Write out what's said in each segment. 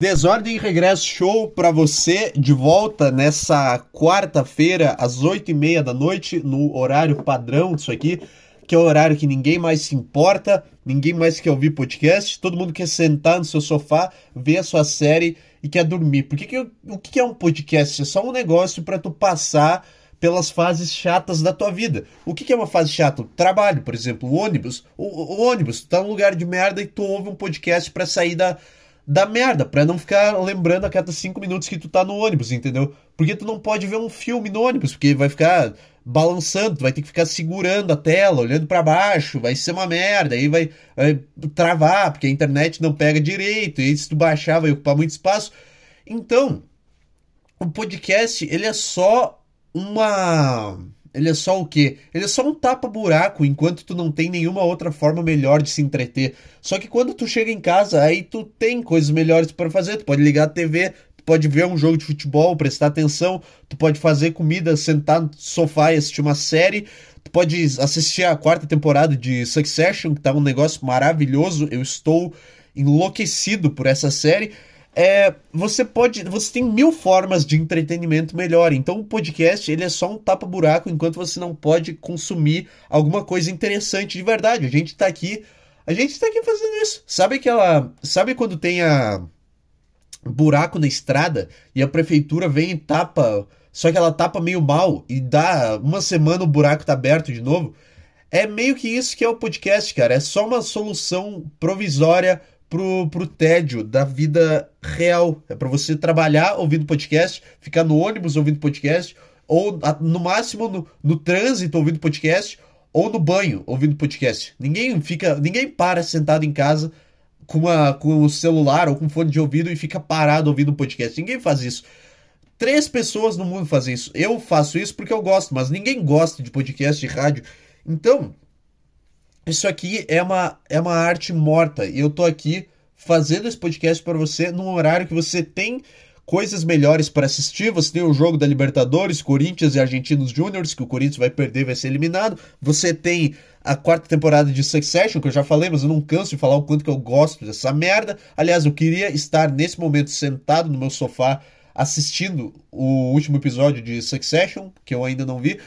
Desordem e Regresso Show para você de volta nessa quarta-feira às oito e meia da noite no horário padrão disso aqui, que é o horário que ninguém mais se importa, ninguém mais quer ouvir podcast, todo mundo quer sentar no seu sofá, ver a sua série e quer dormir. Por que o que é um podcast? É só um negócio para tu passar pelas fases chatas da tua vida. O que, que é uma fase chata? trabalho, por exemplo, o ônibus. O, o, o ônibus, tu tá num lugar de merda e tu ouve um podcast para sair da da merda, pra não ficar lembrando a cada cinco minutos que tu tá no ônibus, entendeu? Porque tu não pode ver um filme no ônibus, porque vai ficar balançando, tu vai ter que ficar segurando a tela, olhando para baixo, vai ser uma merda, aí vai, vai, travar, porque a internet não pega direito, e se tu baixar vai ocupar muito espaço. Então, o podcast, ele é só uma ele é só o quê? Ele é só um tapa-buraco enquanto tu não tem nenhuma outra forma melhor de se entreter. Só que quando tu chega em casa, aí tu tem coisas melhores para fazer. Tu pode ligar a TV, tu pode ver um jogo de futebol, prestar atenção, tu pode fazer comida, sentar no sofá e assistir uma série. Tu pode assistir a quarta temporada de Succession, que tá um negócio maravilhoso. Eu estou enlouquecido por essa série é, você pode, você tem mil formas de entretenimento melhor. Então o podcast ele é só um tapa buraco enquanto você não pode consumir alguma coisa interessante de verdade. A gente tá aqui, a gente tá aqui fazendo isso. Sabe aquela, sabe quando tem a buraco na estrada e a prefeitura vem e tapa, só que ela tapa meio mal e dá uma semana o buraco tá aberto de novo? É meio que isso que é o podcast, cara. É só uma solução provisória pro, pro tédio da vida real. É para você trabalhar ouvindo podcast, ficar no ônibus ouvindo podcast, ou no máximo no, no trânsito ouvindo podcast, ou no banho ouvindo podcast. Ninguém fica, ninguém para sentado em casa com, uma, com o celular ou com fone de ouvido e fica parado ouvindo podcast. Ninguém faz isso. Três pessoas no mundo fazem isso. Eu faço isso porque eu gosto, mas ninguém gosta de podcast, de rádio. Então, isso aqui é uma, é uma arte morta e eu tô aqui fazendo esse podcast para você num horário que você tem coisas melhores para assistir. Você tem o jogo da Libertadores, Corinthians e Argentinos Júniors, que o Corinthians vai perder, vai ser eliminado. Você tem a quarta temporada de Succession, que eu já falei, mas eu não canso de falar o quanto que eu gosto dessa merda. Aliás, eu queria estar nesse momento sentado no meu sofá assistindo o último episódio de Succession, que eu ainda não vi,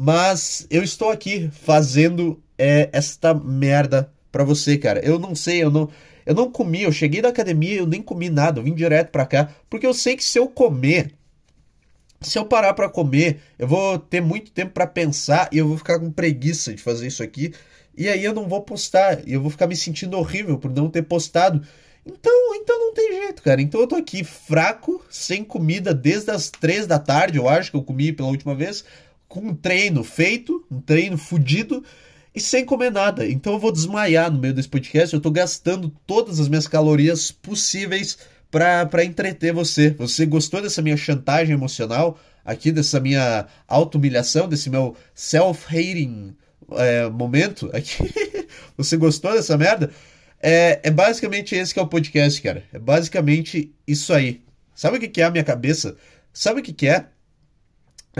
mas eu estou aqui fazendo é, esta merda pra você, cara. Eu não sei, eu não. Eu não comi, eu cheguei da academia eu nem comi nada, eu vim direto pra cá, porque eu sei que se eu comer, se eu parar para comer, eu vou ter muito tempo para pensar e eu vou ficar com preguiça de fazer isso aqui, e aí eu não vou postar, e eu vou ficar me sentindo horrível por não ter postado. Então, então não tem jeito, cara. Então eu tô aqui fraco, sem comida desde as três da tarde, eu acho que eu comi pela última vez, com um treino feito, um treino fudido e sem comer nada. Então eu vou desmaiar no meio desse podcast. Eu tô gastando todas as minhas calorias possíveis para entreter você. Você gostou dessa minha chantagem emocional? Aqui, dessa minha auto-humilhação, desse meu self-hating é, momento aqui? você gostou dessa merda? É, é basicamente esse que é o podcast, cara. É basicamente isso aí. Sabe o que, é a minha cabeça? Sabe o que é?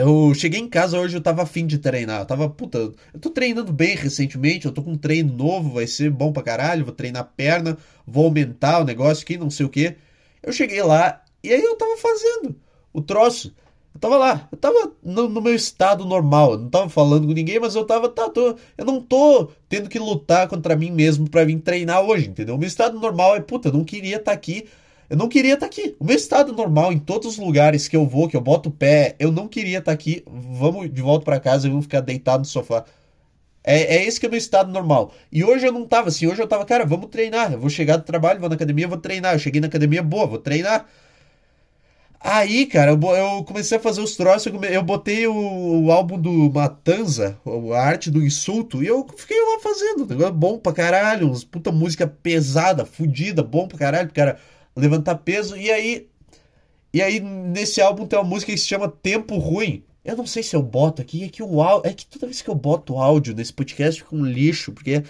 Eu cheguei em casa hoje, eu tava afim de treinar. Eu tava, puta, eu tô treinando bem recentemente, eu tô com um treino novo, vai ser bom pra caralho, vou treinar perna, vou aumentar o negócio aqui, não sei o que. Eu cheguei lá e aí eu tava fazendo o troço. Eu tava lá, eu tava no, no meu estado normal, eu não tava falando com ninguém, mas eu tava, tá, tô, eu não tô tendo que lutar contra mim mesmo para vir treinar hoje, entendeu? O meu estado normal é, puta, eu não queria estar tá aqui eu não queria estar tá aqui. O meu estado normal, em todos os lugares que eu vou, que eu boto o pé, eu não queria estar tá aqui. Vamos de volta para casa e vamos ficar deitado no sofá. É, é esse que é o meu estado normal. E hoje eu não tava assim. Hoje eu tava, cara, vamos treinar. Eu vou chegar do trabalho, vou na academia, vou treinar. Eu cheguei na academia, boa, vou treinar. Aí, cara, eu, eu comecei a fazer os troços. Eu, eu botei o, o, álbum do Matanza, a arte do insulto, e eu fiquei lá fazendo. Negócio bom pra caralho. Uns puta música pesada, fodida, bom pra caralho, cara levantar peso. E aí, e aí nesse álbum tem uma música que se chama Tempo Ruim. Eu não sei se eu boto aqui, é que o áudio, é que toda vez que eu boto áudio nesse podcast fica um lixo, porque é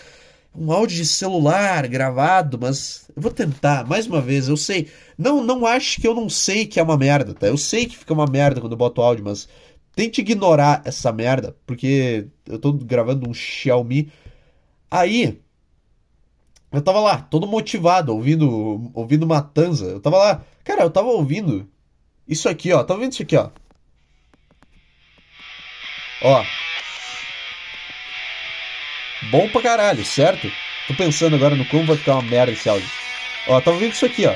um áudio de celular gravado, mas eu vou tentar mais uma vez. Eu sei, não não acho que eu não sei que é uma merda, tá? Eu sei que fica uma merda quando eu boto áudio, mas tente ignorar essa merda, porque eu tô gravando um Xiaomi. Aí Eu tava lá, todo motivado, ouvindo, ouvindo Matanza. Eu tava lá, cara, eu tava ouvindo isso aqui, ó. Tava ouvindo isso aqui, ó. Ó. Bom pra caralho, certo? Tô pensando agora no como vai ficar uma merda esse áudio. Ó, tava ouvindo isso aqui, ó.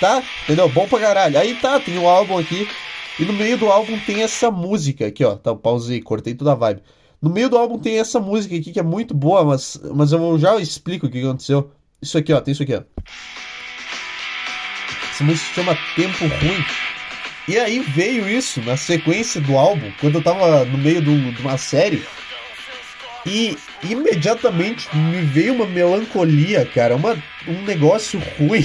Tá? Entendeu? Bom pra caralho. Aí tá, tem um álbum aqui. E no meio do álbum tem essa música aqui, ó. Tá, pausei, cortei toda a vibe. No meio do álbum tem essa música aqui que é muito boa, mas, mas eu já explico o que aconteceu. Isso aqui, ó, tem isso aqui, ó. Essa música se chama Tempo Ruim. E aí veio isso na sequência do álbum, quando eu tava no meio do, de uma série. E imediatamente me veio uma melancolia, cara, uma, um negócio ruim.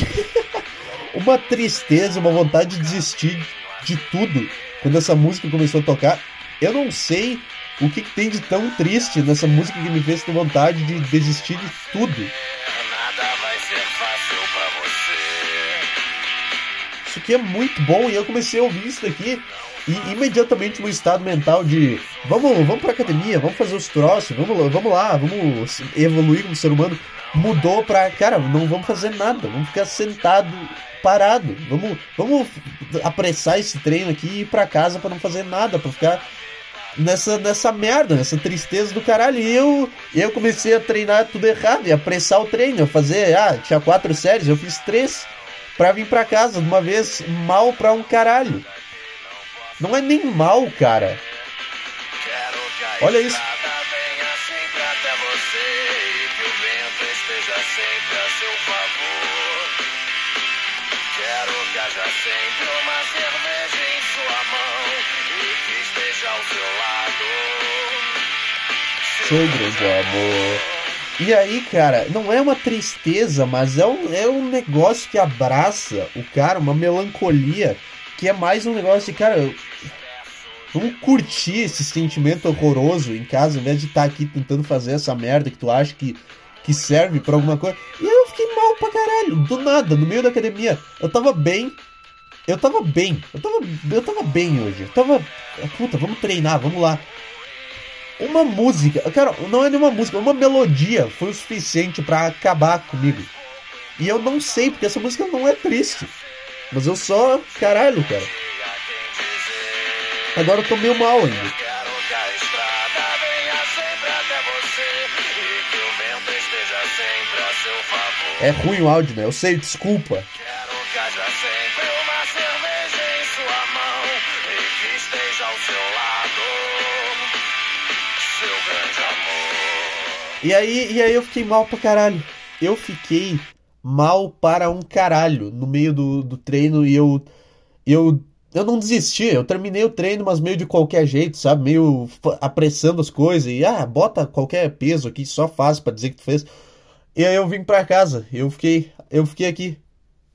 uma tristeza, uma vontade de desistir de tudo quando essa música começou a tocar. Eu não sei o que, que, tem de tão triste nessa música que me fez ter vontade de desistir de tudo? Isso aqui é muito bom e eu comecei a ouvir isso daqui e imediatamente o estado mental de vamos, vamos pra academia, vamos fazer os troços, vamos, vamos lá, vamos evoluir como ser humano, mudou pra, cara, não vamos fazer nada, vamos ficar sentado, parado, vamos, vamos apressar esse treino aqui e ir pra casa para não fazer nada, para ficar nessa, nessa merda, nessa tristeza do caralho. E eu, eu comecei a treinar tudo errado e apressar o treino. Eu fazer, ah, tinha quatro séries, eu fiz três pra vir pra casa de uma vez mal pra um caralho. Não é nem mal, cara. Olha isso. Quero que haja sempre Seu grande amor. E aí, cara, não é uma tristeza, mas é um, é um negócio que abraça o cara, uma melancolia, que é mais um negócio de, cara, vamos curtir esse sentimento horroroso em casa, ao invés de estar tá aqui tentando fazer essa merda que tu acha que, que serve para alguma coisa. E eu fiquei mal pra caralho, do nada, no meio da academia. Eu tava bem, eu tava bem, eu tava, eu tava bem hoje. Eu tava, puta, vamos treinar, vamos lá. Uma música, cara, não é nenhuma música, uma melodia foi o suficiente para acabar comigo. E eu não sei, porque essa música não é triste. Mas eu só, caralho, cara. Agora eu tô meio mal ainda. É ruim o áudio, né? Eu sei, desculpa. E aí, e aí eu fiquei mal pra caralho. Eu fiquei mal para um caralho no meio do, do treino e eu, eu eu não desisti, eu terminei o treino, mas meio de qualquer jeito, sabe? Meio apressando as coisas e ah, bota qualquer peso aqui, só faz para dizer que tu fez. E aí eu vim para casa, eu fiquei, eu fiquei aqui.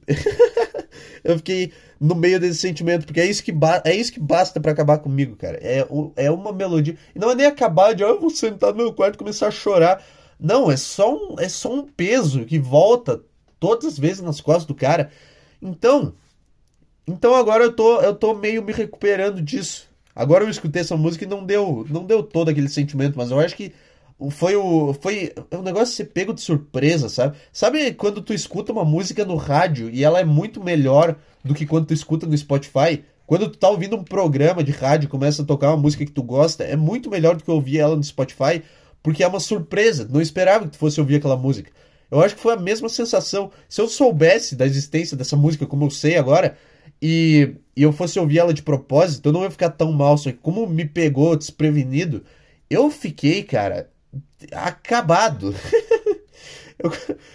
eu fiquei no meio desse sentimento, porque é isso que, é isso que basta para acabar comigo, cara. É, é uma melodia. E não é nem acabar de, ah, eu vou sentar no meu quarto e começar a chorar. Não, é só um, é só um peso que volta todas as vezes nas costas do cara. Então, então agora eu tô, eu tô meio me recuperando disso. Agora eu escutei essa música e não deu, não deu todo aquele sentimento, mas eu acho que foi o foi um negócio ser pego de surpresa, sabe? Sabe quando tu escuta uma música no rádio e ela é muito melhor do que quando tu escuta no Spotify? Quando tu tá ouvindo um programa de rádio e começa a tocar uma música que tu gosta, é muito melhor do que ouvir ela no Spotify, porque é uma surpresa. Não esperava que tu fosse ouvir aquela música. Eu acho que foi a mesma sensação. Se eu soubesse da existência dessa música como eu sei agora, e, e eu fosse ouvir ela de propósito, eu não ia ficar tão mal. Só que como me pegou desprevenido, eu fiquei, cara, acabado. eu,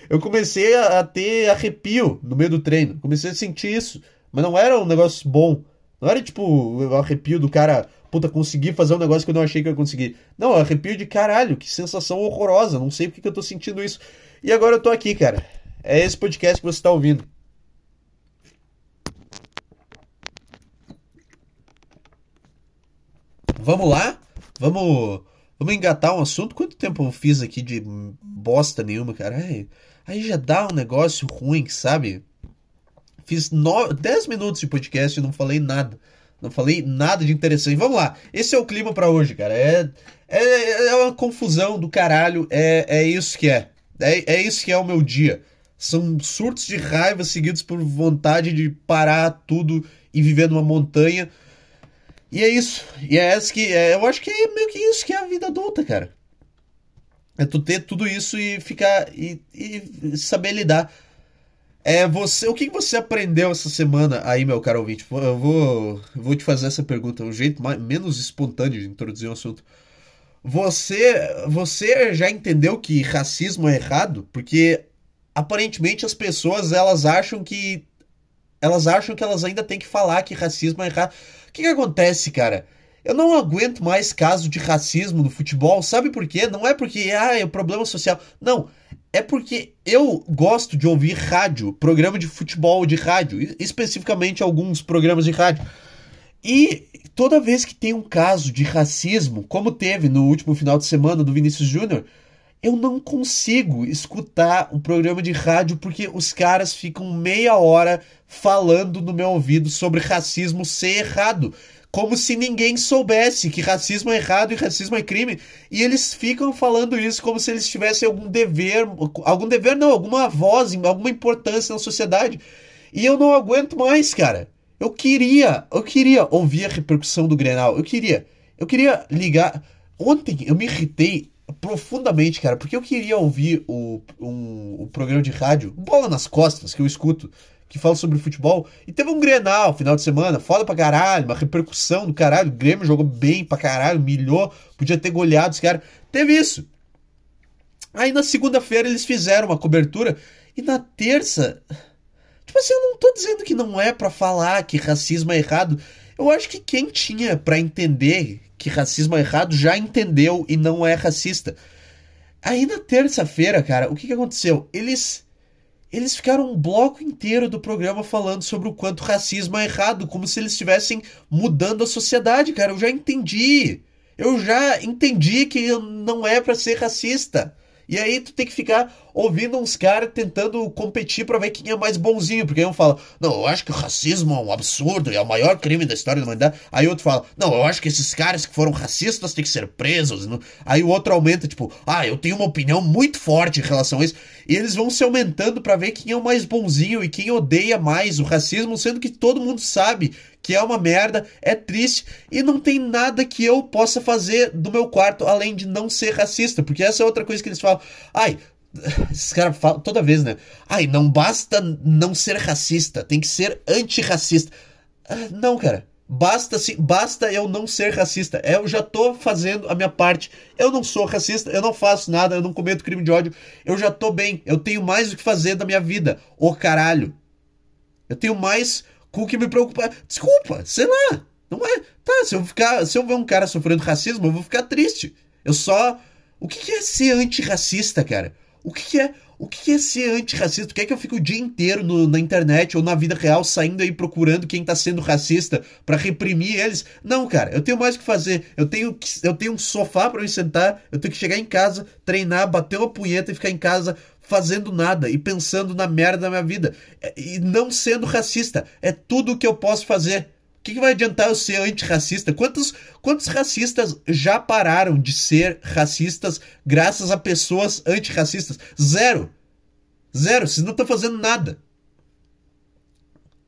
eu comecei a, a, ter arrepio no meio do treino. Comecei a sentir isso. Mas não era um negócio bom. Não era tipo o arrepio do cara, puta, conseguir fazer um negócio que eu não achei que eu ia conseguir. Não, arrepio de caralho, que sensação horrorosa. Não sei porque que eu tô sentindo isso. E agora eu tô aqui, cara. É esse podcast que você tá ouvindo. Vamos lá? Vamos, vamos engatar um assunto? Quanto tempo eu fiz aqui de bosta nenhuma, cara? Aí, aí já dá um negócio ruim, sabe? Fiz 10 minutos de podcast e não falei nada. Não falei nada de interessante. Vamos lá. Esse é o clima para hoje, cara. É, é, é uma confusão do caralho. É, é isso que é. é. É isso que é o meu dia. São surtos de raiva seguidos por vontade de parar tudo e viver numa montanha. E é isso. E é essa que. É, eu acho que é meio que isso que é a vida adulta, cara. É tu ter tudo isso e ficar. e, e saber lidar. É você, o que você aprendeu essa semana aí, meu caro ouvinte? Eu vou, eu vou te fazer essa pergunta, um jeito mais, menos espontâneo de introduzir o um assunto. Você, você já entendeu que racismo é errado? Porque aparentemente as pessoas elas acham que elas acham que elas ainda têm que falar que racismo é errado. O que, que acontece, cara? Eu não aguento mais caso de racismo no futebol. Sabe por quê? Não é porque ah, é um problema social. Não. É porque eu gosto de ouvir rádio, programa de futebol de rádio, especificamente alguns programas de rádio. E toda vez que tem um caso de racismo, como teve no último final de semana do Vinícius Júnior, eu não consigo escutar um programa de rádio porque os caras ficam meia hora falando no meu ouvido sobre racismo ser errado como se ninguém soubesse que racismo é errado e racismo é crime. E eles ficam falando isso como se eles tivessem algum dever, algum dever não, alguma voz, alguma importância na sociedade. E eu não aguento mais, cara. Eu queria, eu queria ouvir a repercussão do Grenal. Eu queria, eu queria ligar. Ontem eu me irritei profundamente, cara, porque eu queria ouvir o, um, o programa de rádio, Bola nas Costas, que eu escuto que fala sobre futebol. E teve um Grenal final de semana, foda pra caralho, uma repercussão do caralho. O Grêmio jogou bem pra caralho, milhou, podia ter goleado os caras. Teve isso. Aí na segunda-feira eles fizeram uma cobertura e na terça. Tipo assim, eu não tô dizendo que não é para falar que racismo é errado. Eu acho que quem tinha para entender que racismo é errado já entendeu e não é racista. Aí na terça-feira, cara, o que, que aconteceu? Eles eles ficaram um bloco inteiro do programa falando sobre o quanto racismo é errado, como se eles estivessem mudando a sociedade, cara. Eu já entendi. Eu já entendi que não é para ser racista. E aí tu tem que ficar ouvindo uns caras tentando competir para ver quem é mais bonzinho, porque um fala, não, eu acho que o racismo é um absurdo, é o maior crime da história da humanidade. Aí outro fala, não, eu acho que esses caras que foram racistas têm que ser presos. Aí o outro aumenta, tipo, ah, eu tenho uma opinião muito forte em relação a isso. E eles vão se aumentando para ver quem é o mais bonzinho e quem odeia mais o racismo, sendo que todo mundo sabe que é uma merda, é triste e não tem nada que eu possa fazer do meu quarto além de não ser racista, porque essa é outra coisa que eles falam. Ai, esses caras falam toda vez, né? Ai, não basta não ser racista, tem que ser antirracista. Ah, não, cara. Basta, sim, basta eu não ser racista. Eu já tô fazendo a minha parte. Eu não sou racista, eu não faço nada, eu não cometo crime de ódio. Eu já tô bem. Eu tenho mais o que fazer da minha vida. Ô caralho. Eu tenho mais com o que me preocupa. Desculpa, sei lá. Não é. Tá, se eu ficar. Se eu ver um cara sofrendo racismo, eu vou ficar triste. Eu só. O que é ser antirracista, cara? O que é. O que é ser antirracista? Tu quer que eu fique o dia inteiro no, na internet ou na vida real saindo aí procurando quem tá sendo racista para reprimir eles? Não, cara, eu tenho mais o que fazer. Eu tenho, eu tenho um sofá para me sentar, eu tenho que chegar em casa, treinar, bater uma punheta e ficar em casa fazendo nada e pensando na merda da minha vida. É, e não sendo racista. É tudo o que eu posso fazer. O que, que, vai adiantar eu ser antirracista? Quantos, quantos racistas já pararam de ser racistas graças a pessoas antirracistas? Zero. Zero. Vocês não estão fazendo nada.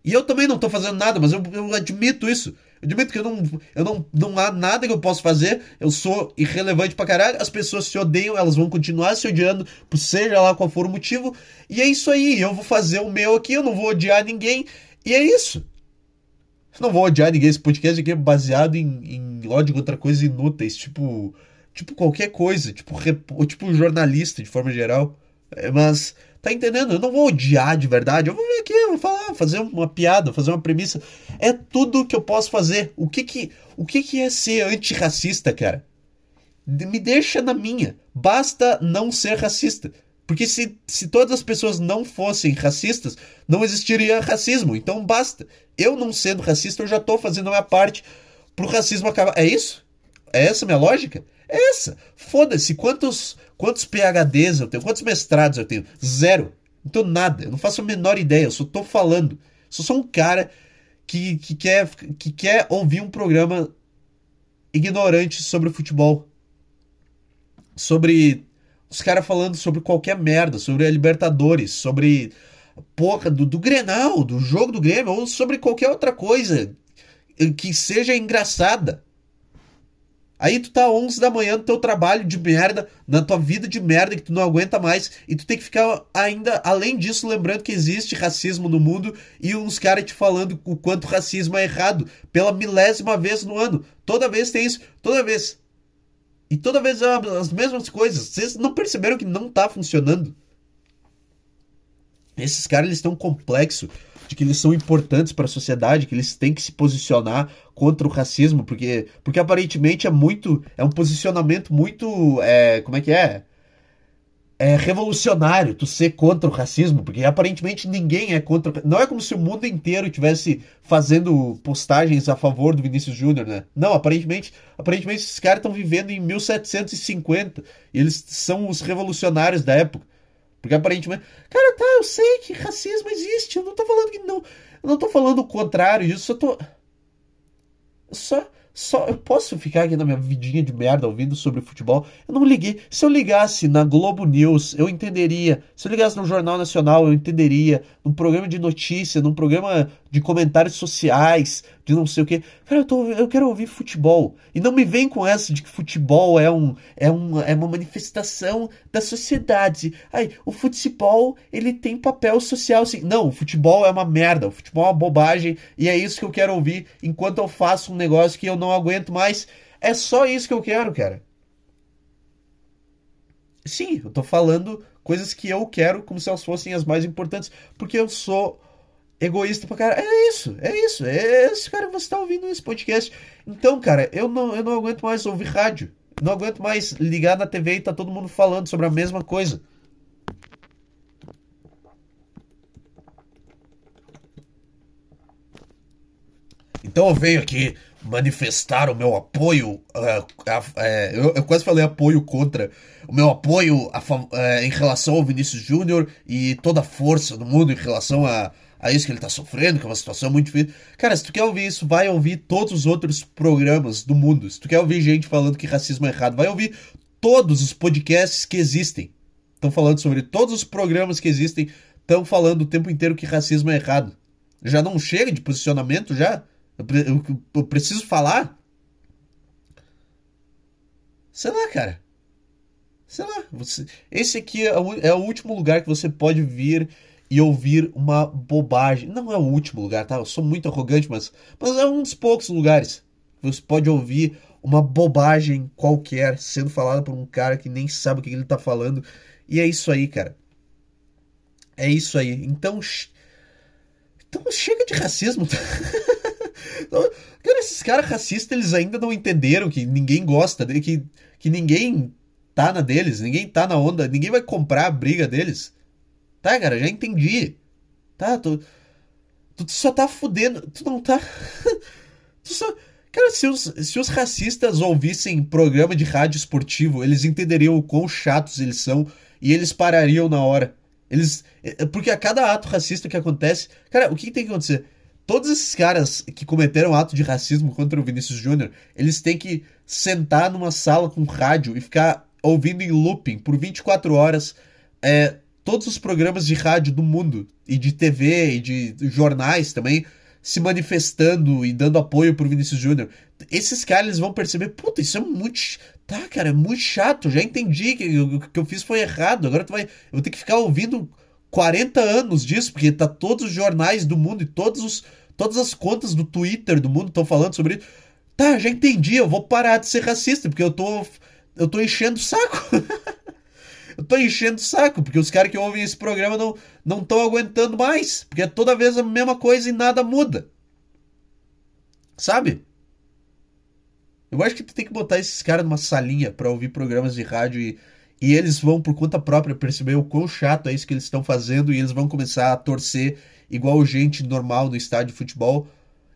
E eu também não estou fazendo nada, mas eu, eu admito isso. Eu admito que eu não, eu não, não há nada que eu possa fazer. Eu sou irrelevante pra caralho. As pessoas se odeiam, elas vão continuar se odiando, seja lá qual for o motivo. E é isso aí. Eu vou fazer o meu aqui, eu não vou odiar ninguém. E é isso. Não vou odiar ninguém. Esse podcast aqui é baseado em, em ódio contra coisas inúteis, tipo. Tipo qualquer coisa, tipo, tipo jornalista de forma geral. É, mas Tá entendendo? Eu não vou odiar de verdade. Eu vou vir aqui, eu vou falar, fazer uma piada, fazer uma premissa. É tudo que eu posso fazer. O que que, o que, que é ser antirracista, cara? Me deixa na minha. Basta não ser racista. Porque se, se todas as pessoas não fossem racistas, não existiria racismo. Então basta. Eu não sendo racista, eu já tô fazendo a minha parte pro racismo acabar. É isso? É essa a minha lógica? É essa. Foda-se. Quantos Quantos PHDs eu tenho? Quantos mestrados eu tenho? Zero. Tenho nada. Eu não faço a menor ideia. Eu só tô falando. Só sou um cara que, que, quer, que quer ouvir um programa ignorante sobre futebol. Sobre os caras falando sobre qualquer merda, sobre a Libertadores, sobre porra do, do Grenal, do jogo do Grêmio, ou sobre qualquer outra coisa que seja engraçada. Aí tu tá 11 da manhã no teu trabalho de merda, na tua vida de merda que tu não aguenta mais, e tu tem que ficar ainda, além disso, lembrando que existe racismo no mundo e uns caras te falando o quanto racismo é errado pela milésima vez no ano. Toda vez tem isso, toda vez. E toda vez é as mesmas coisas. Vocês não perceberam que não tá funcionando? Esses caras eles têm complexo de que eles são importantes para a sociedade, que eles têm que se posicionar contra o racismo, porque, porque aparentemente é muito. É um posicionamento muito. É, como é que é? É revolucionário tu ser contra o racismo, porque aparentemente ninguém é contra. Não é como se o mundo inteiro tivesse fazendo postagens a favor do Vinícius Júnior, né? Não, aparentemente, aparentemente esses caras estão vivendo em 1750 e eles são os revolucionários da época. Porque aparentemente. Cara, tá, eu sei que racismo existe. Eu não tô falando que não. Eu não tô falando o contrário disso. Eu tô. Só só eu posso ficar aqui na minha vidinha de merda ouvindo sobre futebol. Eu não liguei. Se eu ligasse na Globo News, eu entenderia. Se eu ligasse no Jornal Nacional, eu entenderia. Num programa de notícia, num programa de comentários sociais, de não sei o que. Cara, eu, tô, eu quero ouvir futebol. E não me vem com essa de que futebol é, um, é, um, é uma manifestação da sociedade. Ai, o futebol, ele tem papel social assim. Não, o futebol é uma merda. O futebol é uma bobagem. E é isso que eu quero ouvir enquanto eu faço um negócio que eu não aguento mais. É só isso que eu quero, cara. Sim, eu tô falando coisas que eu quero como se elas fossem as mais importantes, porque eu sou egoísta pra cara. É isso, é isso, é isso, cara, você tá ouvindo esse podcast. Então, cara, eu não, eu não aguento mais ouvir rádio. Não aguento mais ligar na TV e tá todo mundo falando sobre a mesma coisa. Então eu venho aqui manifestar o meu apoio. Uh, uh, eu, eu, quase falei apoio contra. O meu apoio a, uh, em relação ao Vinícius Júnior e toda a força do mundo em relação a, a isso que ele tá sofrendo, que é uma situação muito difícil. Cara, se tu quer ouvir isso, vai ouvir todos os outros programas do mundo. Se tu quer ouvir gente falando que racismo é errado, vai ouvir todos os podcasts que existem. Estão falando sobre todos os programas que existem, estão falando o tempo inteiro que racismo é errado. Já não chega de posicionamento já? Eu, eu, eu preciso falar? Sei lá, cara. Sei lá. Você, esse aqui é o, é o último lugar que você pode vir e ouvir uma bobagem. Não é o último lugar, tá? Eu sou muito arrogante, mas, mas é um dos poucos lugares. Você pode ouvir uma bobagem qualquer sendo falada por um cara que nem sabe o que ele tá falando. E é isso aí, cara. É isso aí. Então. Então chega de racismo. Cara, esses caras racistas, eles ainda não entenderam que ninguém gosta, que, que ninguém tá na deles, ninguém tá na onda, ninguém vai comprar a briga deles. Tá, cara, já entendi. Tá, tu, tu só tá fudendo, tu não tá... tu só... Cara, se os, se os racistas ouvissem programa de rádio esportivo, eles entenderiam o quão chatos eles são e eles parariam na hora. Eles. É, porque a cada ato racista que acontece. Cara, o que, que tem que acontecer? todos esses caras que cometeram ato de racismo contra o Vinícius Júnior, eles têm que sentar numa sala com rádio e ficar ouvindo em looping por 24 horas é, todos os programas de rádio do mundo, e de TV, e de jornais também, se manifestando e dando apoio pro Vinícius Júnior. Esses caras eles vão perceber, puta, isso é muito. Tá, cara, é muito chato. Já entendi que o que eu fiz foi errado. Agora tu vai. Eu vou ter que ficar ouvindo 40 anos disso, porque tá todos os jornais do mundo e todos os, todas as contas do Twitter do mundo estão falando sobre isso. Tá, já entendi, eu vou parar de ser racista, porque eu tô. Eu tô enchendo o saco. eu tô enchendo o saco, porque os caras que ouvem esse programa não não estão aguentando mais, porque é toda vez a mesma coisa e nada muda. Sabe? Eu acho que tu tem que botar esses caras numa salinha para ouvir programas de rádio e e eles vão, por conta própria, perceber o quão chato é isso que eles estão fazendo e eles vão começar a torcer igual gente normal no estádio de futebol.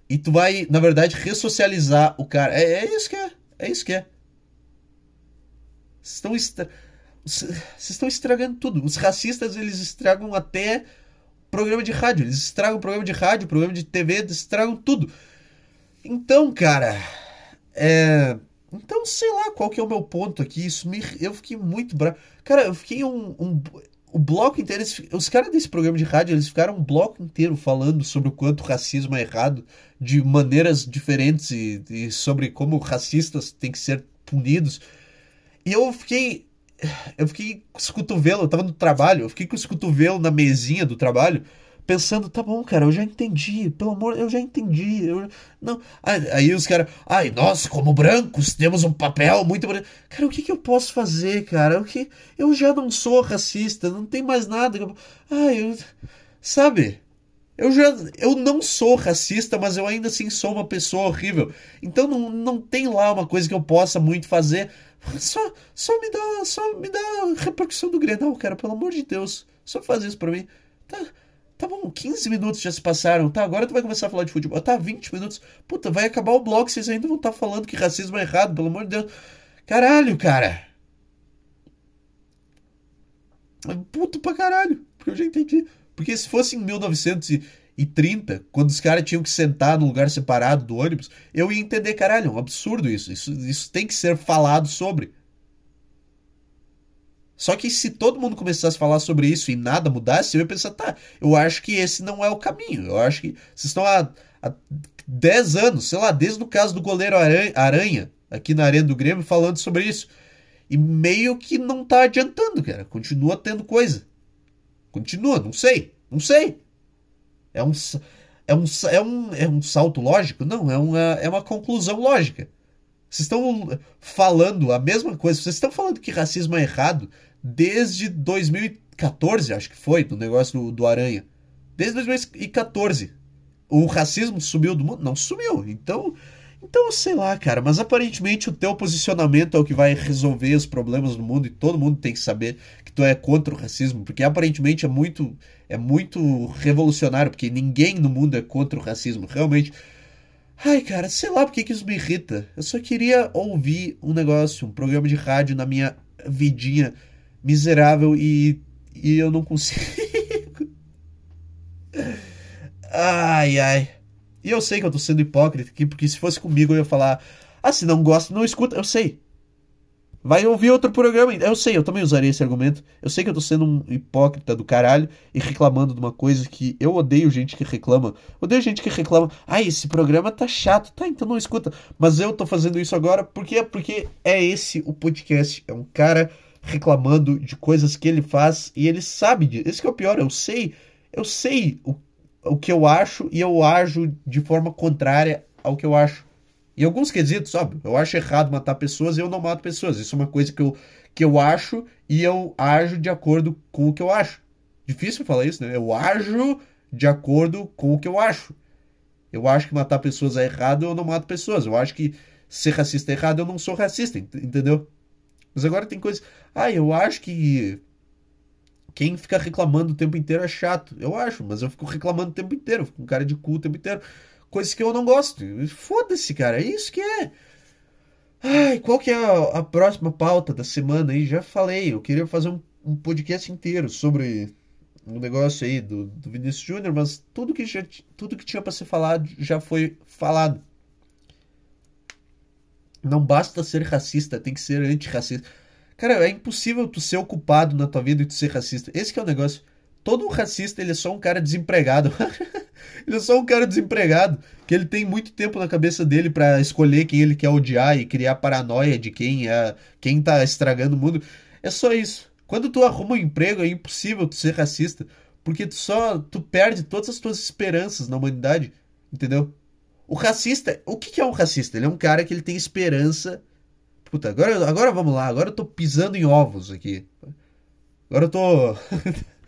E tu vai, na verdade, ressocializar o cara. É, é isso que é. É isso que é. Estão, estra... estão estragando tudo. Os racistas, eles estragam até programa de rádio. Eles estragam programa de rádio, programa de TV, estragam tudo. Então, cara, é. Então, sei lá qual que é o meu ponto aqui. Isso me. Eu fiquei muito bravo. Cara, eu fiquei um. um o bloco inteiro. Eles, os caras desse programa de rádio, eles ficaram um bloco inteiro falando sobre o quanto o racismo é errado de maneiras diferentes e, e sobre como racistas têm que ser punidos. E eu fiquei. Eu fiquei com os cotovelos, eu tava no trabalho, eu fiquei com os cotovelos na mesinha do trabalho, pensando, tá bom, cara, eu já entendi, pelo amor, eu já entendi. Eu, não. Aí, aí os caras, ai, nós, como brancos, temos um papel muito. Cara, o que, que eu posso fazer, cara? O que, eu já não sou racista, não tem mais nada. Ai, eu, sabe? Eu já eu não sou racista, mas eu ainda assim sou uma pessoa horrível. Então não, não tem lá uma coisa que eu possa muito fazer. Só, só me dá só me dá repercussão do Grenal, cara, pelo amor de Deus. Só faz isso pra mim. Tá, tá bom, 15 minutos já se passaram. Tá, agora tu vai começar a falar de futebol. Tá, 20 minutos. Puta, vai acabar o bloco, vocês ainda vão estar tá falando que racismo é errado, pelo amor de Deus. Caralho, cara. Puto pra caralho. Porque eu já entendi. Porque se fosse em 1930, quando os caras tinham que sentar num lugar separado do ônibus, eu ia entender, caralho, é um absurdo isso. Isso, isso tem que ser falado sobre. Só que se todo mundo começasse a falar sobre isso e nada mudasse, eu ia pensar, tá, eu acho que esse não é o caminho. Eu acho que vocês estão há, há 10 anos, sei lá, desde o caso do goleiro Aranha, aqui na Arena do Grêmio, falando sobre isso. E meio que não tá adiantando, cara. Continua tendo coisa. Continua, não sei. Não sei. É um, é um, é um, é um salto lógico? Não, é uma, é uma conclusão lógica. Vocês estão falando a mesma coisa. Vocês estão falando que racismo é errado desde 2014, acho que foi, do negócio do, do Aranha. Desde 2014. O racismo subiu do mundo? Não sumiu. Então, então, sei lá, cara, mas aparentemente o teu posicionamento é o que vai resolver os problemas do mundo e todo mundo tem que saber tu é contra o racismo, porque aparentemente é muito é muito revolucionário, porque ninguém no mundo é contra o racismo, realmente. Ai, cara, sei lá porque que isso me irrita. Eu só queria ouvir um negócio, um programa de rádio na minha vidinha miserável e e eu não consigo. ai, ai. E eu sei que eu tô sendo hipócrita aqui, porque se fosse comigo eu ia falar: ah, se não gosta, não escuta. Eu sei. Vai ouvir outro programa. Eu sei, eu também usaria esse argumento. Eu sei que eu tô sendo um hipócrita do caralho e reclamando de uma coisa que eu odeio gente que reclama. Odeio gente que reclama. Ah, esse programa tá chato. Tá, então não escuta. Mas eu tô fazendo isso agora porque porque é esse o podcast. É um cara reclamando de coisas que ele faz e ele sabe disso. Esse que é o pior. Eu sei, eu sei o o que eu acho e eu ajo de forma contrária ao que eu acho. Em alguns quesitos, óbvio, eu acho errado matar pessoas e eu não mato pessoas. Isso é uma coisa que eu, que eu acho e eu ajo de acordo com o que eu acho. Difícil falar isso, né? Eu ajo de acordo com o que eu acho. Eu acho que matar pessoas é errado, eu não mato pessoas. Eu acho que ser racista é errado, eu não sou racista, entendeu? Mas agora tem coisas. Ah, eu acho que quem fica reclamando o tempo inteiro é chato. Eu acho, mas eu fico reclamando o tempo inteiro. Eu fico com cara de cu o tempo inteiro. Coisas que eu não gosto. Foda-se, cara. É isso que é. Ai, qual que é a, a, próxima pauta da semana aí? Já falei. Eu queria fazer um, um podcast inteiro sobre o um negócio aí do, do Vinícius Júnior, mas tudo que, já, tudo que tinha para ser falado já foi falado. Não basta ser racista, tem que ser antirracista. Cara, é impossível tu ser ocupado na tua vida e tu ser racista. Esse é o negócio. Todo racista, ele é só um cara desempregado. ele é só um cara desempregado, que ele tem muito tempo na cabeça dele para escolher quem ele quer odiar e criar paranoia de quem é quem tá estragando o mundo. É só isso. Quando tu arruma um emprego, é impossível tu ser racista, porque tu só tu perde todas as tuas esperanças na humanidade, entendeu? O racista, o que, que é um racista? Ele é um cara que ele tem esperança Puta, agora, agora vamos lá, agora eu tô pisando em ovos aqui. Agora eu tô.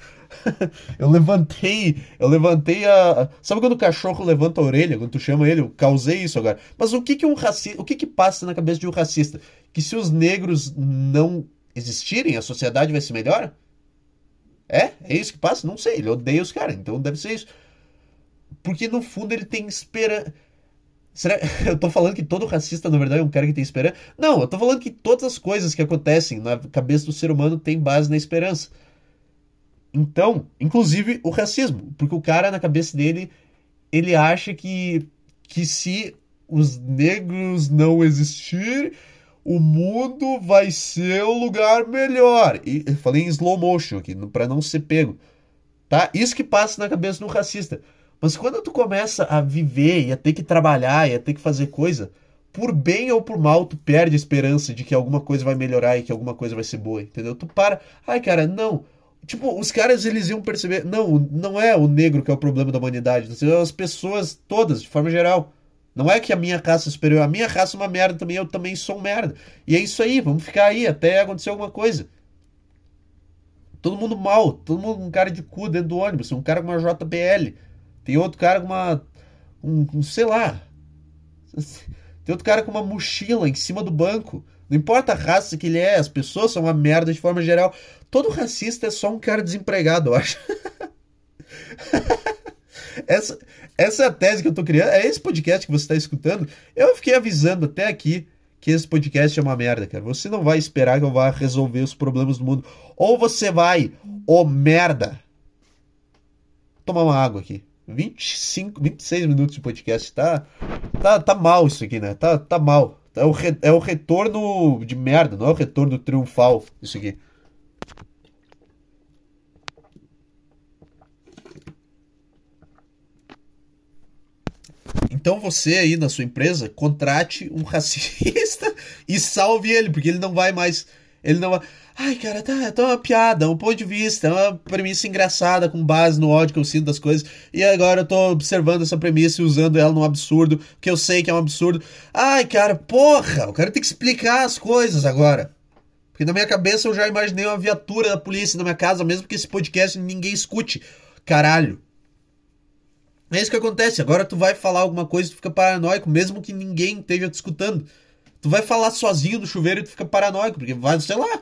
eu levantei. Eu levantei a. Sabe quando o cachorro levanta a orelha? Quando tu chama ele, eu causei isso agora. Mas o que que um racista. O que que passa na cabeça de um racista? Que se os negros não existirem, a sociedade vai ser melhor? É? É isso que passa? Não sei. Ele odeia os caras, então deve ser isso. Porque no fundo ele tem esperança. Será... Eu tô falando que todo racista, na verdade, é um cara que tem esperança? Não, eu tô falando que todas as coisas que acontecem na cabeça do ser humano têm base na esperança. Então, inclusive o racismo, porque o cara na cabeça dele, ele acha que que se os negros não existir, o mundo vai ser o lugar melhor. E eu falei em slow motion aqui, para não ser pego. Tá? Isso que passa na cabeça do racista. Mas quando tu começa a viver e a ter que trabalhar e a ter que fazer coisa, por bem ou por mal, tu perde a esperança de que alguma coisa vai melhorar e que alguma coisa vai ser boa, entendeu? Tu para, ai cara, não, Tipo, os caras eles iam perceber. Não, não é o negro que é o problema da humanidade. São as pessoas todas, de forma geral. Não é que a minha raça é superior. A minha raça é uma merda também, eu também sou um merda. E é isso aí, vamos ficar aí até acontecer alguma coisa. Todo mundo mal, todo mundo um cara de cu dentro do ônibus, um cara com uma JBL. Tem outro cara com uma. Um, um sei lá. Tem outro cara com uma mochila em cima do banco. Não importa a raça que ele é, as pessoas são uma merda de forma geral. Todo racista é só um cara desempregado, eu acho. essa, essa é a tese que eu tô criando. É esse podcast que você está escutando. Eu fiquei avisando até aqui que esse podcast é uma merda, cara. Você não vai esperar que eu vá resolver os problemas do mundo. Ou você vai, ô oh, merda, tomar uma água aqui. 25, 26 minutos de podcast. Tá, tá, tá mal isso aqui, né? Tá, tá mal. É o, re, é o retorno de merda, não é o retorno triunfal, isso aqui. Então você aí na sua empresa contrate um racista e salve ele, porque ele não vai mais. Ele não vai. Ai, cara, tá, tá uma piada, um ponto de vista, é uma premissa engraçada com base no ódio que eu sinto das coisas. E agora eu tô observando essa premissa e usando ela num absurdo, que eu sei que é um absurdo. Ai, cara, porra, o cara tem que explicar as coisas agora. Porque na minha cabeça eu já imaginei uma viatura da polícia na minha casa, mesmo que esse podcast ninguém escute. Caralho. É isso que acontece. Agora tu vai falar alguma coisa e tu fica paranoico, mesmo que ninguém esteja te escutando. Tu vai falar sozinho no chuveiro e tu fica paranoico, porque vai, sei lá.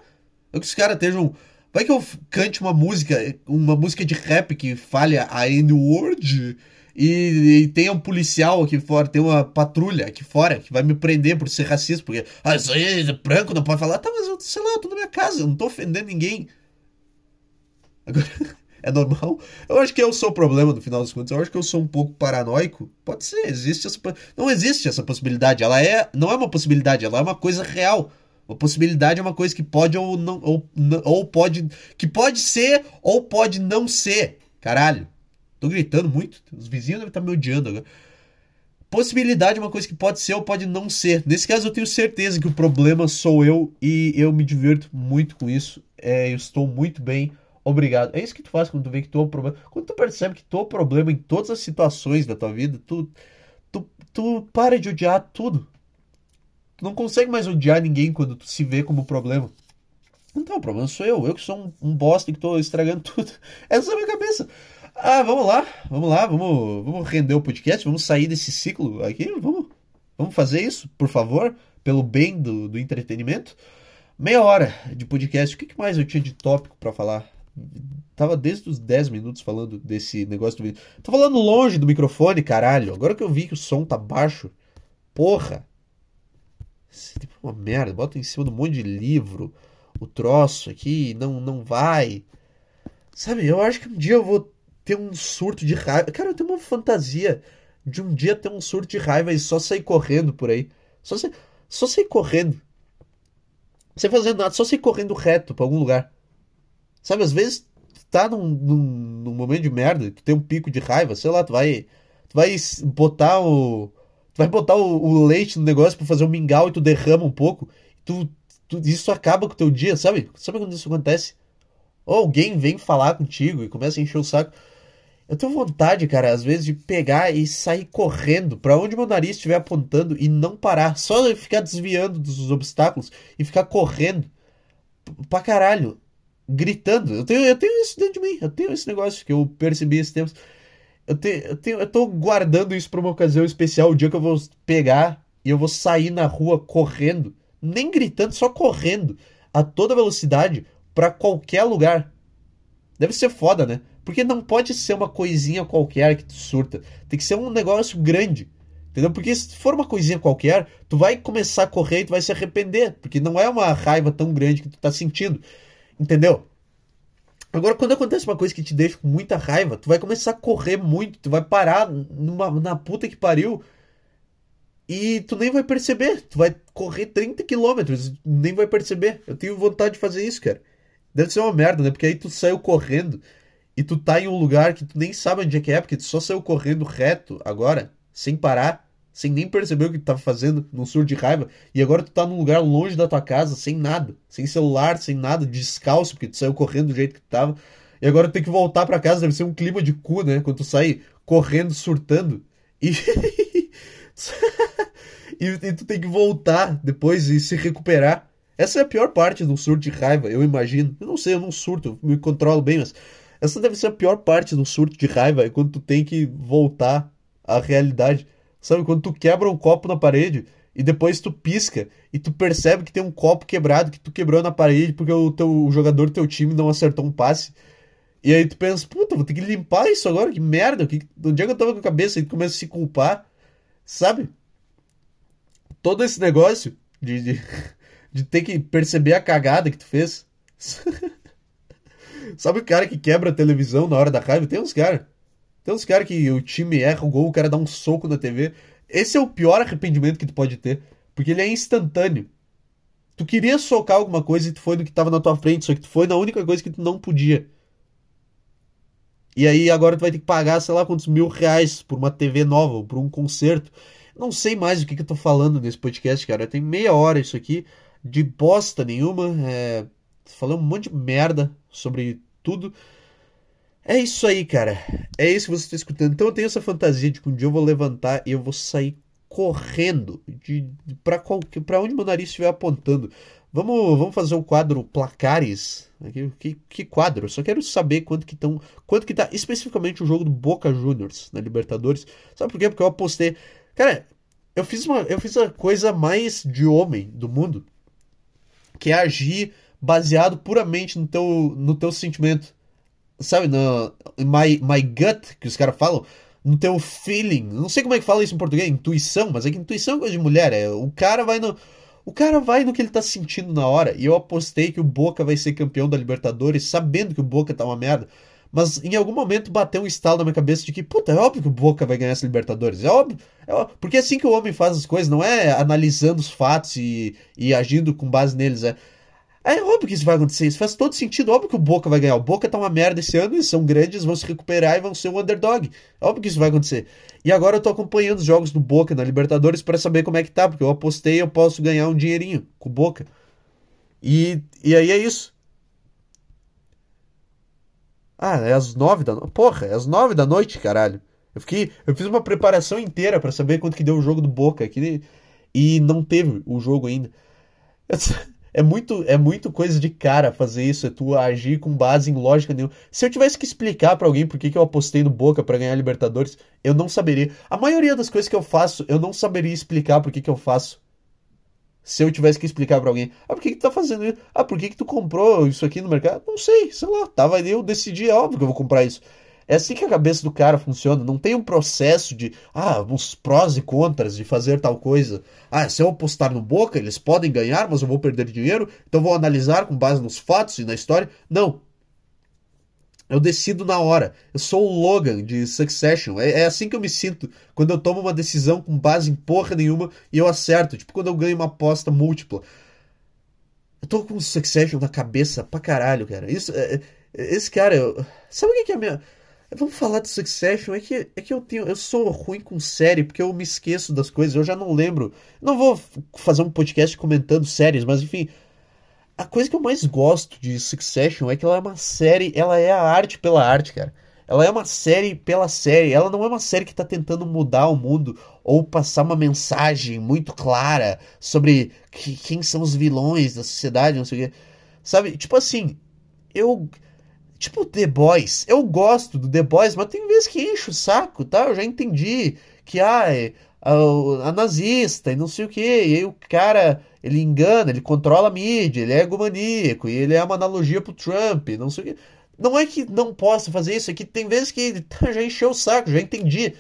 É que os caras estejam. Vai que eu cante uma música, uma música de rap que falha a N-word e, e um policial aqui fora, tem uma patrulha aqui fora que vai me prender por ser racista, porque ah, isso aí é branco, não pode falar. Tá, mas eu, sei lá, eu tô na minha casa, eu não tô ofendendo ninguém. Agora. É normal? Eu acho que eu sou o problema no final das contas. Eu acho que eu sou um pouco paranoico. Pode ser, existe essa. Não existe essa possibilidade. Ela é. Não é uma possibilidade, ela é uma coisa real. Uma possibilidade é uma coisa que pode ou não. Ou, ou pode. Que pode ser ou pode não ser. Caralho. Tô gritando muito. Os vizinhos devem estar me odiando agora. Possibilidade é uma coisa que pode ser ou pode não ser. Nesse caso, eu tenho certeza que o problema sou eu e eu me diverto muito com isso. É, eu estou muito bem obrigado. É isso que tu faz quando tu vê que tu é o problema. Quando tu percebe que tu é o problema em todas as situações da tua vida, tu, tu, tu para de odiar tudo. Tu não consegue mais odiar ninguém quando tu se vê como problema. Então, o problema sou eu. Eu que sou um, um bosta que tô estragando tudo. Essa é a minha cabeça. Ah, vamos lá, vamos lá, vamos, vamos render o podcast, vamos sair desse ciclo aqui, vamos, vamos fazer isso, por favor, pelo bem do, do entretenimento. Meia hora de podcast, o que mais eu tinha de tópico para falar? Tava desde os 10 minutos falando desse negócio do vídeo. Tô falando longe do microfone, caralho. Agora que eu vi que o som tá baixo. Porra. Isso é tipo uma merda. Bota em cima de um monte de livro. O troço aqui não, não vai. Sabe, eu acho que um dia eu vou ter um surto de raiva. Cara, eu tenho uma fantasia de um dia ter um surto de raiva e só sair correndo por aí. Só, sair, só sair correndo. Sem fazer nada, só sair correndo reto pra algum lugar. Sabe, às vezes tu tá num, num, num, momento de merda, tu tem um pico de raiva, sei lá, tu vai. Tu vai botar o. Tu vai botar o, o leite no negócio para fazer um mingau e tu derrama um pouco. Tu, tu, isso acaba com o teu dia, sabe? Sabe quando isso acontece? Ou alguém vem falar contigo e começa a encher o saco. Eu tenho vontade, cara, às vezes, de pegar e sair correndo para onde meu nariz estiver apontando e não parar. Só ficar desviando dos obstáculos e ficar correndo. Pra caralho gritando. Eu tenho, eu tenho isso dentro de mim. Eu tenho esse negócio que eu percebi esses tempos. Eu, tenho, eu, tenho, eu tô guardando isso pra uma ocasião especial. O dia que eu vou pegar e eu vou sair na rua correndo. Nem gritando, só correndo. A toda velocidade para qualquer lugar. Deve ser foda, né? Porque não pode ser uma coisinha qualquer que tu surta. Tem que ser um negócio grande. Entendeu? Porque se for uma coisinha qualquer, tu vai começar a correr e tu vai se arrepender. Porque não é uma raiva tão grande que tu tá sentindo. Entendeu? Agora, quando acontece uma coisa que te deixa com muita raiva, tu vai começar a correr muito, tu vai parar numa, na puta que pariu e tu nem vai perceber. Tu vai correr 30 quilômetros, nem vai perceber. Eu tenho vontade de fazer isso, cara. Deve ser uma merda, né? Porque aí tu saiu correndo e tu tá em um lugar que tu nem sabe onde é que é, porque tu só saiu correndo reto agora, sem parar, sem nem perceber o que tu tava fazendo, num surto de raiva, e agora tu tá num lugar longe da tua casa, sem nada, sem celular, sem nada, descalço, porque tu saiu correndo do jeito que tu tava, e agora tu tem que voltar para casa, deve ser um clima de cu, né? Quando tu sai correndo, surtando, e. e, e tu tem que voltar depois e se recuperar. Essa é a pior parte do surto de raiva, eu imagino. Eu não sei, eu não surto, eu me controlo bem, mas essa deve ser a pior parte do surto de raiva, é quando tu tem que voltar à realidade. Sabe, quando tu quebra um copo na parede e depois tu pisca e tu percebe que tem um copo quebrado que tu quebrou na parede porque o, teu, o jogador do teu time não acertou um passe. E aí tu pensa, puta, vou ter que limpar isso agora, que merda, que, onde é que eu tava com a cabeça? E tu começa a se culpar, sabe? Todo esse negócio de, de, de ter que perceber a cagada que tu fez. Sabe o cara que quebra a televisão na hora da raiva? Tem uns caras. Tem uns caras que o time erra o gol, o cara dá um soco na TV. Esse é o pior arrependimento que tu pode ter. Porque ele é instantâneo. Tu queria socar alguma coisa e tu foi no que tava na tua frente, só que tu foi na única coisa que tu não podia. E aí agora tu vai ter que pagar, sei lá, quantos mil reais por uma TV nova, ou por um concerto. Não sei mais o que, que eu tô falando nesse podcast, cara. Tem meia hora isso aqui, de bosta nenhuma. É... Falando um monte de merda sobre tudo. É isso aí, cara. É isso que você está escutando. Então eu tenho essa fantasia de que um dia eu vou levantar e eu vou sair correndo de, para onde meu nariz estiver apontando. Vamos, vamos fazer um quadro placares. Que, que, que, quadro? Só quero saber quanto que estão, quanto que tá especificamente o jogo do Boca Juniors na Libertadores. Sabe por quê? Porque eu apostei. Cara, eu fiz uma, eu fiz a coisa mais de homem do mundo, que é agir baseado puramente no teu, no teu sentimento. Sabe, no my, my gut, que os caras falam, no teu feeling. Não sei como é que fala isso em português, intuição, mas é que intuição é coisa de mulher. É, o cara vai no. O cara vai no que ele tá sentindo na hora. E eu apostei que o Boca vai ser campeão da Libertadores, sabendo que o Boca tá uma merda. Mas em algum momento bateu um estalo na minha cabeça de que, puta, é óbvio que o Boca vai ganhar essa Libertadores. É óbvio, é óbvio. Porque é assim que o homem faz as coisas, não é analisando os fatos e, e agindo com base neles. É, é óbvio que isso vai acontecer, isso faz todo sentido. Óbvio que o Boca vai ganhar. O Boca tá uma merda esse ano, eles são grandes, vão se recuperar e vão ser um underdog. É óbvio que isso vai acontecer. E agora eu tô acompanhando os jogos do Boca na Libertadores para saber como é que tá, porque eu apostei eu posso ganhar um dinheirinho com o Boca. E, e aí é isso. Ah, é às nove da noite. Porra, é às nove da noite, caralho. Eu fiquei. Eu fiz uma preparação inteira para saber quanto que deu o jogo do Boca aqui. E não teve o jogo ainda. É muito, é muito coisa de cara fazer isso, é tu agir com base em lógica nenhuma. Se eu tivesse que explicar para alguém por que, que eu apostei no Boca para ganhar Libertadores, eu não saberia. A maioria das coisas que eu faço, eu não saberia explicar por que, que eu faço. Se eu tivesse que explicar para alguém, ah, por que, que tu tá fazendo isso? Ah, por que, que tu comprou isso aqui no mercado? Não sei, sei lá, tava ali, eu decidi, é óbvio que eu vou comprar isso. É assim que a cabeça do cara funciona. Não tem um processo de, ah, uns prós e contras de fazer tal coisa. Ah, se eu apostar no Boca, eles podem ganhar, mas eu vou perder dinheiro, então vou analisar com base nos fatos e na história. Não. Eu decido na hora. Eu sou o Logan de Succession. É, é assim que eu me sinto quando eu tomo uma decisão com base em porra nenhuma e eu acerto. Tipo quando eu ganho uma aposta múltipla. Eu tô com Succession na cabeça pra caralho, cara. Isso, é, é esse cara, eu... sabe o que é a minha. Vamos falar de Succession. É que, é que eu tenho. Eu sou ruim com série, porque eu me esqueço das coisas, eu já não lembro. Não vou fazer um podcast comentando séries, mas enfim. A coisa que eu mais gosto de Succession é que ela é uma série, ela é a arte pela arte, cara. Ela é uma série pela série. Ela não é uma série que tá tentando mudar o mundo ou passar uma mensagem muito clara sobre que, quem são os vilões da sociedade, não sei o quê. Sabe? Tipo assim, eu Tipo The Boys. Eu gosto do The Boys, mas tem vezes que enche o saco, tá? Eu já entendi que ah, é, a, a, nazista e não sei o que. E aí o cara, ele engana, ele controla a mídia, ele é egomaníaco, e ele é uma analogia pro Trump, não sei o que. Não é que não possa fazer isso, é que tem vezes que tá, já encheu o saco, já entendi.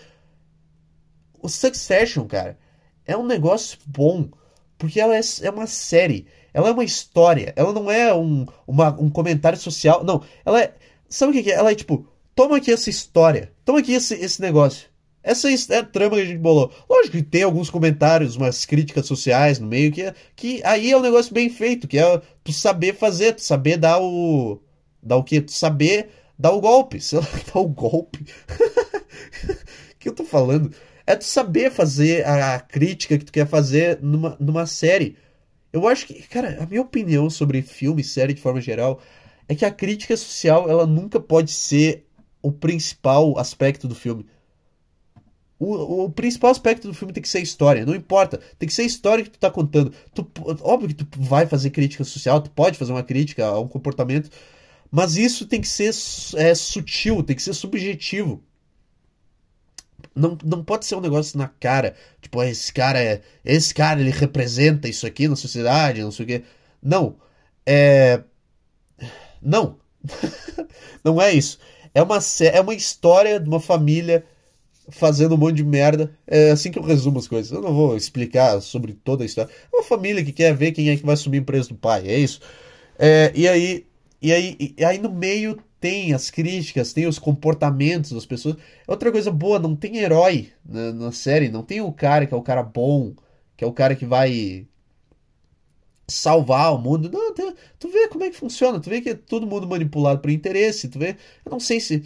O Succession, cara, é um negócio bom, porque ela é, é uma série Ela é uma história. Ela não é um, uma, um comentário social. Não. Ela é. Sabe o que, é? Ela é tipo: toma aqui essa história. Toma aqui esse, esse negócio. Essa é a trama que a gente bolou. Lógico que tem alguns comentários, umas críticas sociais no meio, que, que aí é um negócio bem feito, que é tu saber fazer, tu saber dar o. Dar o quê? Tu saber dar o golpe. Sei lá, dar o golpe. O que eu tô falando? É tu saber fazer a, a crítica que tu quer fazer numa, numa série. Eu acho que, cara, a minha opinião sobre filme e série de forma geral é que a crítica social ela nunca pode ser o principal aspecto do filme. O, o, principal aspecto do filme tem que ser a história, não importa. Tem que ser a história que tu tá contando. Tu, óbvio que tu vai fazer crítica social, tu pode fazer uma crítica a um comportamento, mas isso tem que ser é, sutil, tem que ser subjetivo. Não, não pode ser um negócio na cara, tipo, ah, esse cara é. Esse cara ele representa isso aqui na sociedade, não sei o quê. Não. É. Não. não é isso. É uma, é uma história de uma família fazendo um monte de merda. É assim que eu resumo as coisas. Eu não vou explicar sobre toda a história. É uma família que quer ver quem é que vai assumir a empresa do pai. É isso. É, e aí. E aí, e aí no meio tem as críticas, tem os comportamentos das pessoas. Outra coisa boa, não tem herói na, na, série, não tem o cara que é o cara bom, que é o cara que vai salvar o mundo. Não, tu, tu vê como é que funciona, tu vê que é todo mundo manipulado por interesse, tu vê. Eu não sei se.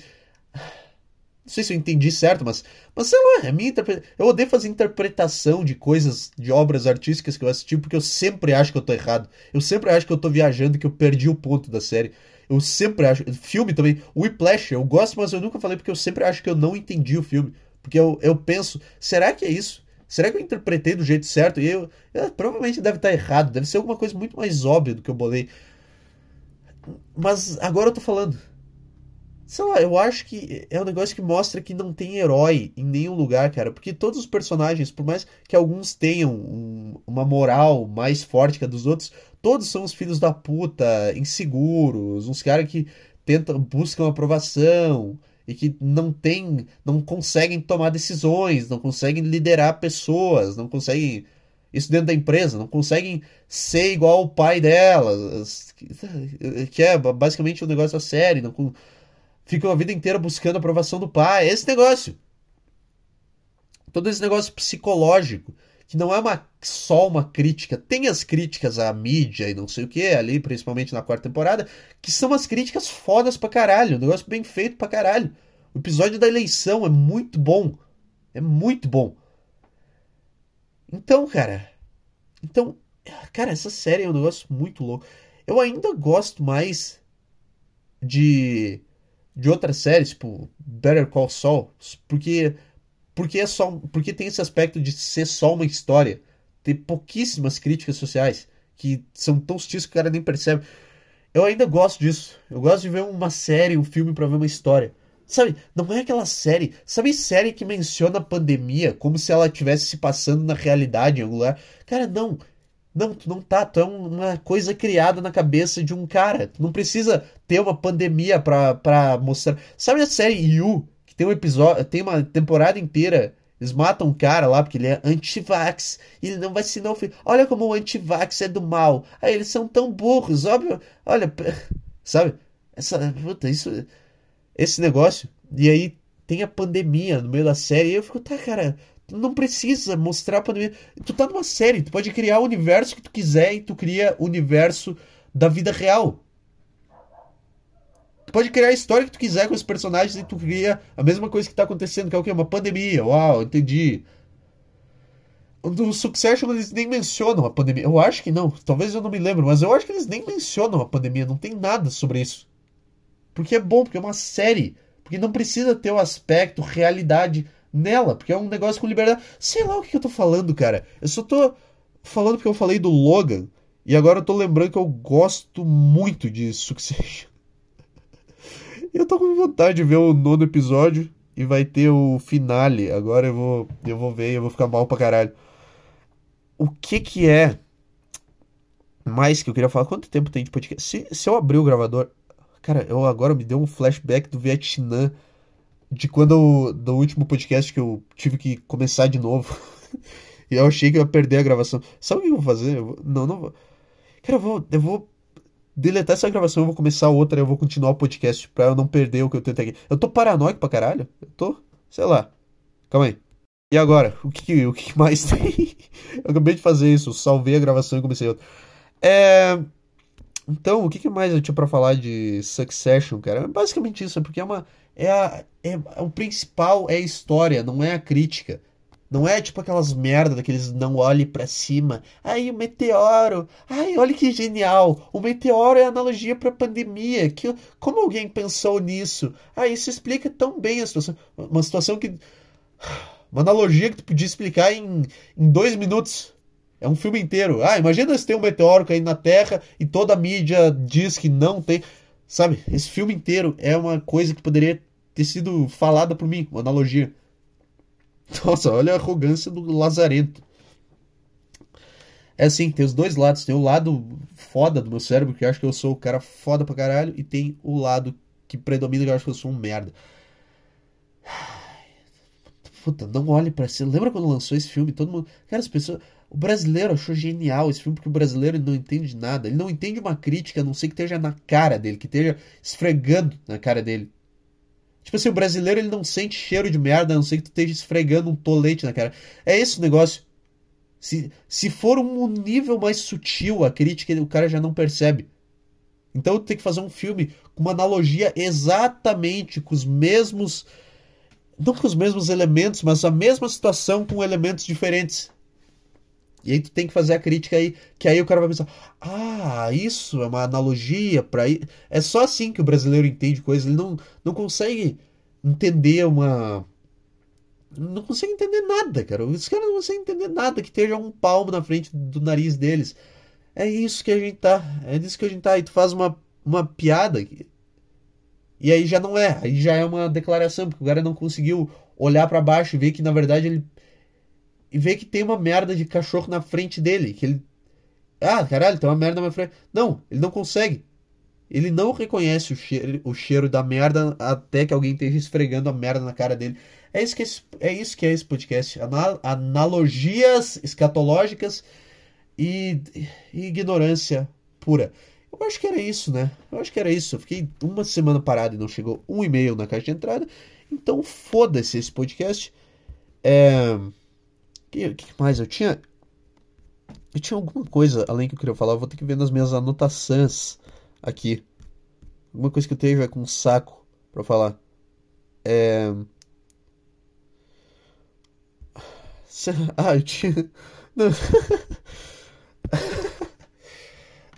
Não sei se eu entendi certo, mas, mas sei lá, é minha. Eu odeio fazer interpretação de coisas, de obras artísticas que eu assisti, porque eu sempre acho que eu tô errado. Eu sempre acho que eu tô viajando que eu perdi o ponto da série. Eu sempre acho. Filme também. Whiplash, eu gosto, mas eu nunca falei porque eu sempre acho que eu não entendi o filme. Porque eu, eu penso, será que é isso? Será que eu interpretei do jeito certo? E eu, eu provavelmente deve estar errado, deve ser alguma coisa muito mais óbvia do que eu bolei. Mas agora eu tô falando. Sei lá, eu acho que é um negócio que mostra que não tem herói em nenhum lugar, cara. Porque todos os personagens, por mais que alguns tenham um, uma moral mais forte que a dos outros, todos são os filhos da puta, inseguros, uns caras que tentam, buscam aprovação e que não tem, não conseguem tomar decisões, não conseguem liderar pessoas, não conseguem isso dentro da empresa, não conseguem ser igual o pai delas, que é basicamente um negócio da série, não ficam a vida inteira buscando a aprovação do pai, esse negócio. Todo esse negócio psicológico que não é uma, só uma crítica. Tem as críticas à mídia e não sei o que, ali, principalmente na quarta temporada, que são as críticas fodas pra caralho. Um negócio bem feito pra caralho. O episódio da eleição é muito bom. É muito bom. Então, cara. Então, cara, essa série é um negócio muito louco. Eu ainda gosto mais de de outras séries, tipo Better Call Saul, porque porque é só porque tem esse aspecto de ser só uma história. Ter pouquíssimas críticas sociais que são tão sutis que o cara nem percebe. Eu ainda gosto disso. Eu gosto de ver uma série um filme para ver uma história. Sabe não é aquela série. Sabe série que menciona a pandemia como se ela estivesse se passando na realidade em algum lugar? Cara não. Não, tu não tá, tu é uma coisa criada na cabeça de um cara. Tu não precisa ter uma pandemia pra, pra mostrar. Sabe a série You? Que tem um episódio, tem uma temporada inteira. Eles matam um cara lá porque ele é anti-vax. E ele não vai o filho. Olha como o anti-vax é do mal. Aí eles são tão burros, óbvio. Olha, sabe? Essa, puta, isso, esse negócio. E aí tem a pandemia no meio da série. E eu fico, tá, cara, tu não precisa mostrar a pandemia. Tu tá numa série, tu pode criar o universo que tu quiser e tu cria o universo da vida real pode criar a história que tu quiser com os personagens e tu cria a mesma coisa que tá acontecendo, que é o quê? Uma pandemia. Uau, entendi. No Succession eles nem mencionam a pandemia. Eu acho que não. Talvez eu não me lembro, mas eu acho que eles nem mencionam a pandemia. Não tem nada sobre isso. Porque é bom, porque é uma série. Porque não precisa ter o aspecto realidade nela. Porque é um negócio com liberdade. Sei lá o que eu tô falando, cara. Eu só tô falando porque eu falei do Logan. E agora eu tô lembrando que eu gosto muito de Succession. Eu tô com vontade de ver o nono episódio e vai ter o finale. Agora eu vou, eu vou ver e eu vou ficar mal pra caralho. O que que é mais que eu queria falar? Quanto tempo tem de podcast? Se, se eu abrir o gravador. Cara, eu agora me deu um flashback do Vietnã. De quando eu, do último podcast que eu tive que começar de novo. e eu achei que eu ia perder a gravação. Sabe o que eu vou fazer? Eu vou, não, não vou. Cara, eu vou, eu vou deletar essa gravação, eu vou começar outra, eu vou continuar o podcast pra eu não perder o que eu tenho aqui. Eu tô paranoico pra caralho? Eu tô, sei lá. Calma aí. E agora? O que, o que mais tem? eu acabei de fazer isso, salvei a gravação e comecei outra. É. Então, o que mais eu tinha pra falar de Succession, cara? É basicamente isso, é porque é uma. É, a, é o principal é a história, não é a crítica. Não é tipo aquelas merda daqueles não olhe para cima. Ai, o meteoro. Ai, olha que genial. O meteoro é analogia para pandemia. Que como alguém pensou nisso? Ah, isso explica tão bem a situação. Uma situação que uma analogia que tu podia explicar em, em dois minutos. É um filme inteiro. Ah, imagina se tem um meteoro caindo na Terra e toda a mídia diz que não tem. Sabe? Esse filme inteiro é uma coisa que poderia ter sido falada por mim, uma analogia. Nossa, olha a arrogância do Lazarento. É assim, tem os dois lados. Tem o lado foda do meu cérebro, que acha que eu sou o cara foda pra caralho, e tem o lado que predomina, que eu acho que eu sou um merda. Puta, não olhe para si. Lembra quando lançou esse filme? Todo mundo. Cara, as pessoas. O brasileiro achou genial esse filme porque o brasileiro não entende nada. Ele não entende uma crítica, a não ser que esteja na cara dele, que esteja esfregando na cara dele. Tipo assim, o brasileiro ele não sente cheiro de merda, a não ser que tu esteja esfregando um tolete na cara. É esse o negócio. Se, se for um nível mais sutil a crítica, o cara já não percebe. Então tem que fazer um filme com uma analogia exatamente com os mesmos. Não com os mesmos elementos, mas a mesma situação com elementos diferentes. E aí tu tem que fazer a crítica aí, que aí o cara vai pensar, ah, isso é uma analogia para é só assim que o brasileiro entende coisas, ele não não consegue entender uma não consegue entender nada, cara. Os caras não conseguem entender nada que esteja um palmo na frente do nariz deles. É isso que a gente tá, é isso que a gente tá. Aí tu faz uma uma piada e aí já não é, aí já é uma declaração, porque o cara não conseguiu olhar para baixo e ver que na verdade ele e vê que tem uma merda de cachorro na frente dele. Que ele. Ah, caralho, tem uma merda na minha frente. Não, ele não consegue. Ele não reconhece o cheiro, o cheiro da merda até que alguém esteja esfregando a merda na cara dele. É isso que, é, isso que é esse podcast. Anal analogias escatológicas e, e ignorância pura. Eu acho que era isso, né? Eu acho que era isso. Eu fiquei uma semana parado e não chegou um e-mail na caixa de entrada. Então foda-se esse podcast. É que, que mais? Eu tinha. Eu tinha alguma coisa além que eu queria falar. Eu vou ter que ver nas minhas anotações aqui. Alguma coisa que eu tenho com um saco pra falar. É. Ah, eu tinha.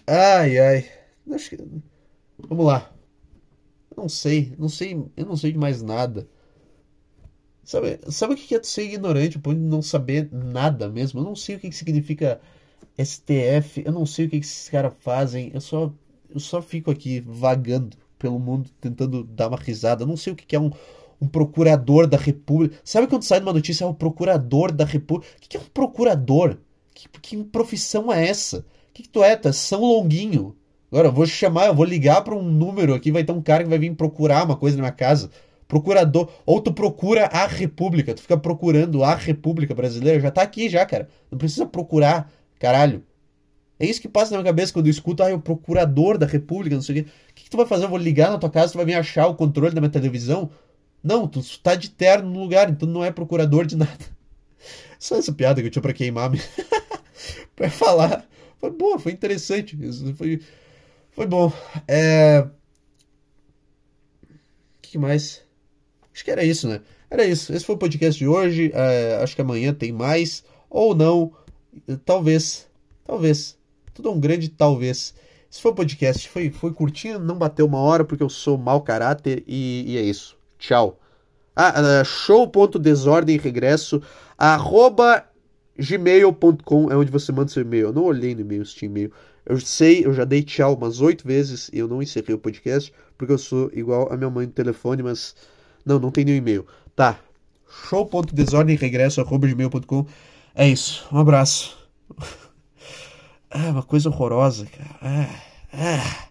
ai, ai. Acho que... Vamos lá. Não sei, não sei, eu não sei de mais nada. Sabe, sabe o que é ser ignorante, por não saber nada mesmo? Eu não sei o que significa STF, eu não sei o que esses caras fazem, eu só, eu só fico aqui vagando pelo mundo tentando dar uma risada. Eu não sei o que é um, um procurador da República. Sabe quando sai uma notícia, é o procurador da República? O que é um procurador? Que, que profissão é essa? O que, que tu é? Tu é São Longuinho. Agora, eu vou chamar, eu vou ligar para um número aqui, vai ter um cara que vai vir procurar uma coisa na minha casa. Procurador. Ou tu procura a República. Tu fica procurando a República Brasileira. Já tá aqui, já, cara. Não precisa procurar, caralho. É isso que passa na minha cabeça quando eu escuto, ah, é o procurador da República, não sei o quê. O que, que tu vai fazer? Eu vou ligar na tua casa, tu vai vir achar o controle da minha televisão? Não, tu tá de terno no lugar, então não é procurador de nada. Só essa piada que eu tinha pra queimar me... pra falar. Foi boa, foi interessante. Foi, foi bom. É. O que mais? Acho que era isso, né? Era isso. Esse foi o podcast de hoje. É, acho que amanhã tem mais. Ou não. Talvez. Talvez. Tudo é um grande talvez. Esse foi o podcast. Foi, foi curtinho, não bateu uma hora porque eu sou mau caráter e, e é isso. Tchau. Ah, uh, show.desordem regresso arroba gmail.com é onde você manda seu e-mail. Eu não olhei no e-mail se tinha e-mail. Eu sei, eu já dei tchau umas oito vezes e eu não encerrei o podcast porque eu sou igual a minha mãe no telefone, mas não, não tem nenhum e-mail. Tá. show.desordemregresso.com É isso. Um abraço. Ah, uma coisa horrorosa, cara. Ah, ah.